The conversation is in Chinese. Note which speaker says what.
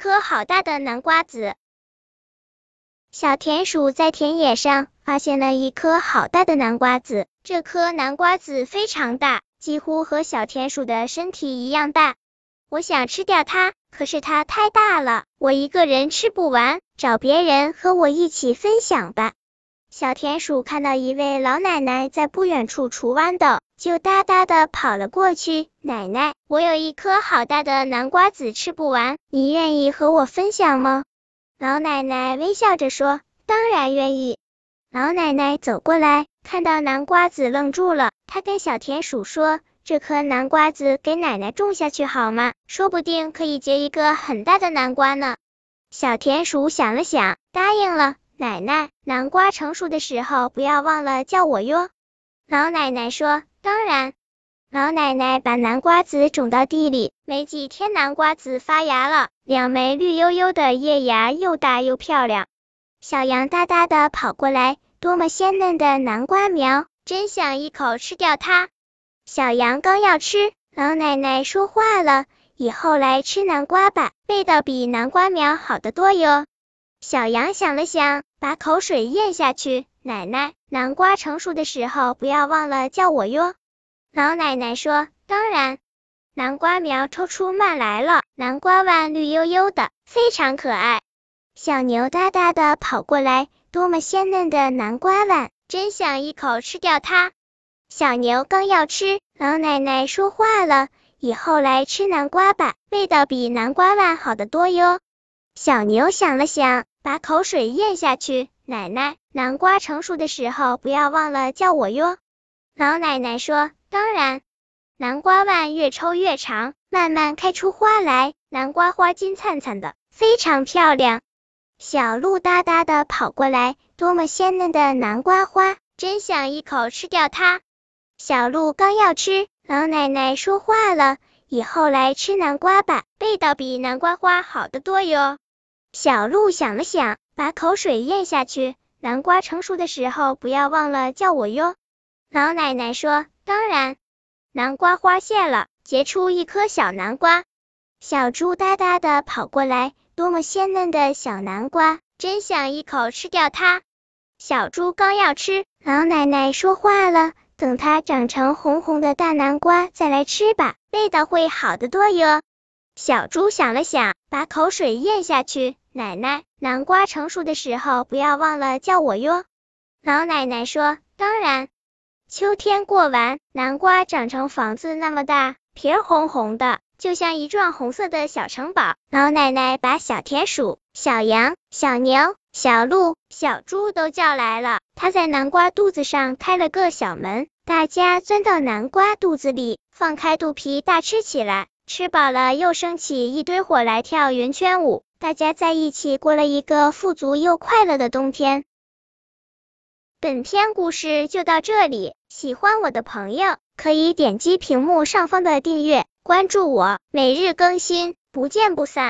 Speaker 1: 颗好大的南瓜子。小田鼠在田野上发现了一颗好大的南瓜子，这颗南瓜子非常大，几乎和小田鼠的身体一样大。我想吃掉它，可是它太大了，我一个人吃不完，找别人和我一起分享吧。小田鼠看到一位老奶奶在不远处除豌豆，就哒哒的跑了过去。奶奶，我有一颗好大的南瓜子吃不完，你愿意和我分享吗？老奶奶微笑着说：“当然愿意。”老奶奶走过来，看到南瓜子愣住了，她跟小田鼠说。这颗南瓜子给奶奶种下去好吗？说不定可以结一个很大的南瓜呢。小田鼠想了想，答应了。奶奶，南瓜成熟的时候不要忘了叫我哟。老奶奶说：“当然。”老奶奶把南瓜子种到地里，没几天，南瓜子发芽了，两枚绿油油的叶芽又大又漂亮。小羊哒哒的跑过来，多么鲜嫩的南瓜苗，真想一口吃掉它。小羊刚要吃，老奶奶说话了：“以后来吃南瓜吧，味道比南瓜苗好得多哟。”小羊想了想，把口水咽下去：“奶奶，南瓜成熟的时候不要忘了叫我哟。”老奶奶说：“当然。”南瓜苗抽出蔓来了，南瓜瓣绿油油的，非常可爱。小牛哒哒的跑过来：“多么鲜嫩的南瓜瓣，真想一口吃掉它。”小牛刚要吃，老奶奶说话了：“以后来吃南瓜吧，味道比南瓜瓣好得多哟。”小牛想了想，把口水咽下去：“奶奶，南瓜成熟的时候不要忘了叫我哟。”老奶奶说：“当然。”南瓜蔓越抽越长，慢慢开出花来，南瓜花金灿灿的，非常漂亮。小鹿哒哒的跑过来：“多么鲜嫩的南瓜花，真想一口吃掉它。”小鹿刚要吃，老奶奶说话了：“以后来吃南瓜吧，味道比南瓜花好得多哟。”小鹿想了想，把口水咽下去：“南瓜成熟的时候不要忘了叫我哟。”老奶奶说：“当然。”南瓜花谢了，结出一颗小南瓜。小猪哒哒的跑过来：“多么鲜嫩的小南瓜，真想一口吃掉它。”小猪刚要吃，老奶奶说话了。等它长成红红的大南瓜再来吃吧，味道会好得多哟。小猪想了想，把口水咽下去。奶奶，南瓜成熟的时候不要忘了叫我哟。老奶奶说：“当然。”秋天过完，南瓜长成房子那么大，皮儿红红的，就像一幢红色的小城堡。老奶奶把小田鼠、小羊、小牛。小鹿、小猪都叫来了，它在南瓜肚子上开了个小门，大家钻到南瓜肚子里，放开肚皮大吃起来。吃饱了又升起一堆火来跳圆圈舞，大家在一起过了一个富足又快乐的冬天。本篇故事就到这里，喜欢我的朋友可以点击屏幕上方的订阅，关注我，每日更新，不见不散。